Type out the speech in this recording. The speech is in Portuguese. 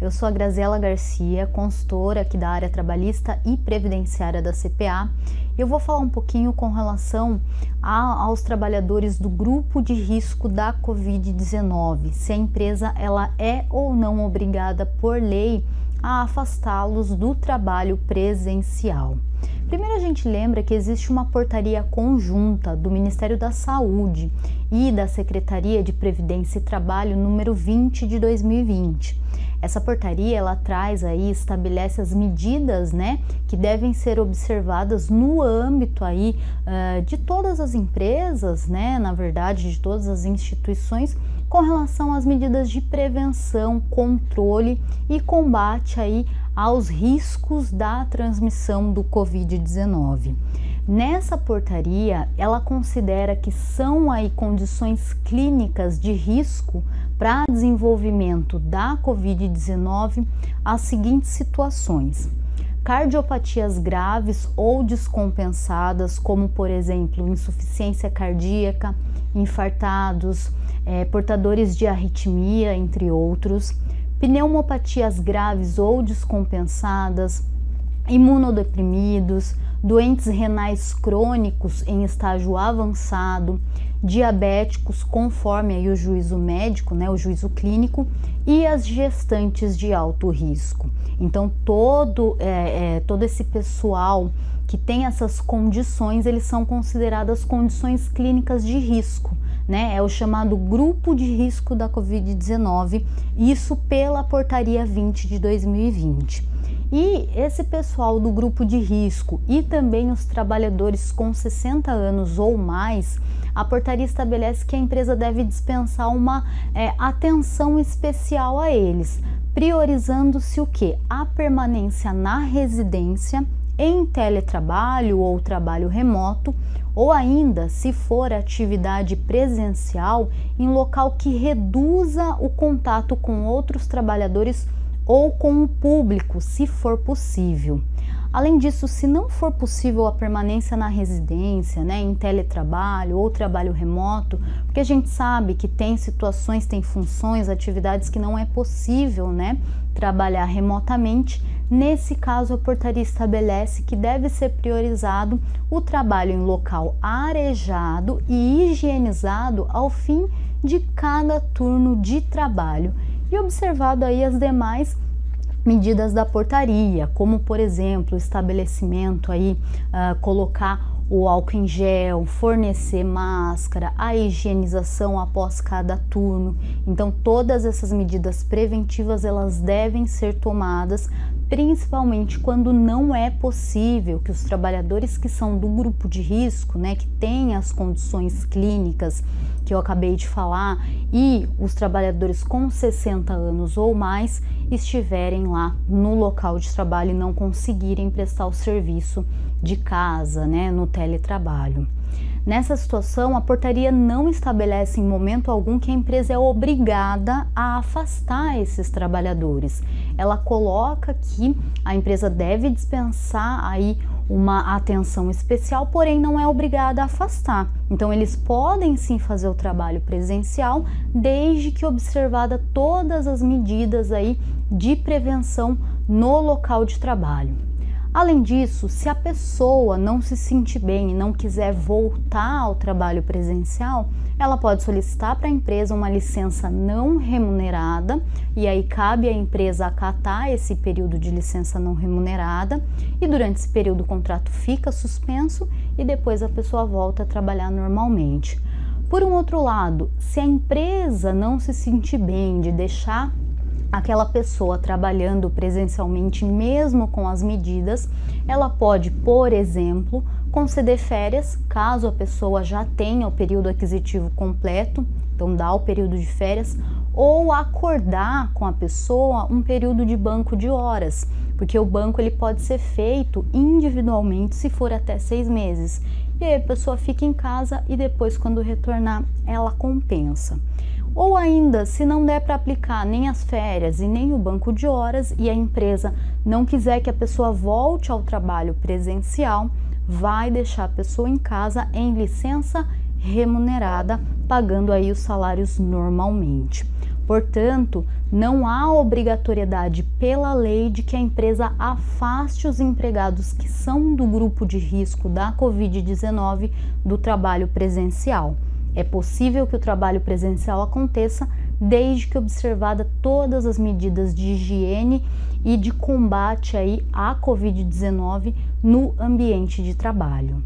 Eu sou a Graziela Garcia, consultora aqui da área trabalhista e previdenciária da CPA. Eu vou falar um pouquinho com relação a, aos trabalhadores do grupo de risco da COVID-19, se a empresa ela é ou não obrigada por lei a afastá-los do trabalho presencial. Primeiro a gente lembra que existe uma portaria conjunta do Ministério da Saúde e da Secretaria de Previdência e Trabalho número 20 de 2020. Essa portaria ela traz aí estabelece as medidas, né, que devem ser observadas no âmbito aí uh, de todas as empresas, né, na verdade de todas as instituições com relação às medidas de prevenção, controle e combate aí aos riscos da transmissão do COVID-19. Nessa portaria, ela considera que são aí condições clínicas de risco para desenvolvimento da COVID-19 as seguintes situações: cardiopatias graves ou descompensadas, como por exemplo insuficiência cardíaca, infartados, é, portadores de arritmia, entre outros, pneumopatias graves ou descompensadas, imunodeprimidos, doentes renais crônicos em estágio avançado, diabéticos, conforme aí o juízo médico, né, o juízo clínico, e as gestantes de alto risco. Então, todo, é, é, todo esse pessoal que tem essas condições, eles são consideradas condições clínicas de risco né? É o chamado grupo de risco da Covid-19, isso pela portaria 20 de 2020. E esse pessoal do grupo de risco e também os trabalhadores com 60 anos ou mais, a portaria estabelece que a empresa deve dispensar uma é, atenção especial a eles, priorizando-se o que? A permanência na residência em teletrabalho ou trabalho remoto, ou ainda, se for atividade presencial, em local que reduza o contato com outros trabalhadores ou com o público, se for possível. Além disso, se não for possível a permanência na residência, né, em teletrabalho ou trabalho remoto, porque a gente sabe que tem situações, tem funções, atividades que não é possível, né, trabalhar remotamente, Nesse caso, a portaria estabelece que deve ser priorizado o trabalho em local arejado e higienizado ao fim de cada turno de trabalho e observado aí as demais medidas da portaria, como por exemplo, o estabelecimento aí uh, colocar o álcool em gel, fornecer máscara, a higienização após cada turno. Então, todas essas medidas preventivas elas devem ser tomadas principalmente quando não é possível que os trabalhadores que são do grupo de risco, né, que têm as condições clínicas que eu acabei de falar, e os trabalhadores com 60 anos ou mais estiverem lá no local de trabalho e não conseguirem prestar o serviço de casa, né, no teletrabalho. Nessa situação, a portaria não estabelece em momento algum que a empresa é obrigada a afastar esses trabalhadores. Ela coloca que a empresa deve dispensar aí uma atenção especial, porém não é obrigada a afastar. Então eles podem sim fazer o trabalho presencial, desde que observada todas as medidas aí de prevenção no local de trabalho. Além disso, se a pessoa não se sentir bem e não quiser voltar ao trabalho presencial, ela pode solicitar para a empresa uma licença não remunerada e aí cabe à empresa acatar esse período de licença não remunerada e durante esse período o contrato fica suspenso e depois a pessoa volta a trabalhar normalmente. Por um outro lado, se a empresa não se sentir bem de deixar aquela pessoa trabalhando presencialmente, mesmo com as medidas, ela pode, por exemplo, conceder férias, caso a pessoa já tenha o período aquisitivo completo, então dá o período de férias, ou acordar com a pessoa um período de banco de horas, porque o banco ele pode ser feito individualmente se for até seis meses. E aí a pessoa fica em casa e depois, quando retornar, ela compensa. Ou ainda, se não der para aplicar nem as férias e nem o banco de horas e a empresa não quiser que a pessoa volte ao trabalho presencial, vai deixar a pessoa em casa em licença remunerada, pagando aí os salários normalmente. Portanto, não há obrigatoriedade pela lei de que a empresa afaste os empregados que são do grupo de risco da Covid-19 do trabalho presencial. É possível que o trabalho presencial aconteça desde que observada todas as medidas de higiene e de combate aí à Covid-19 no ambiente de trabalho.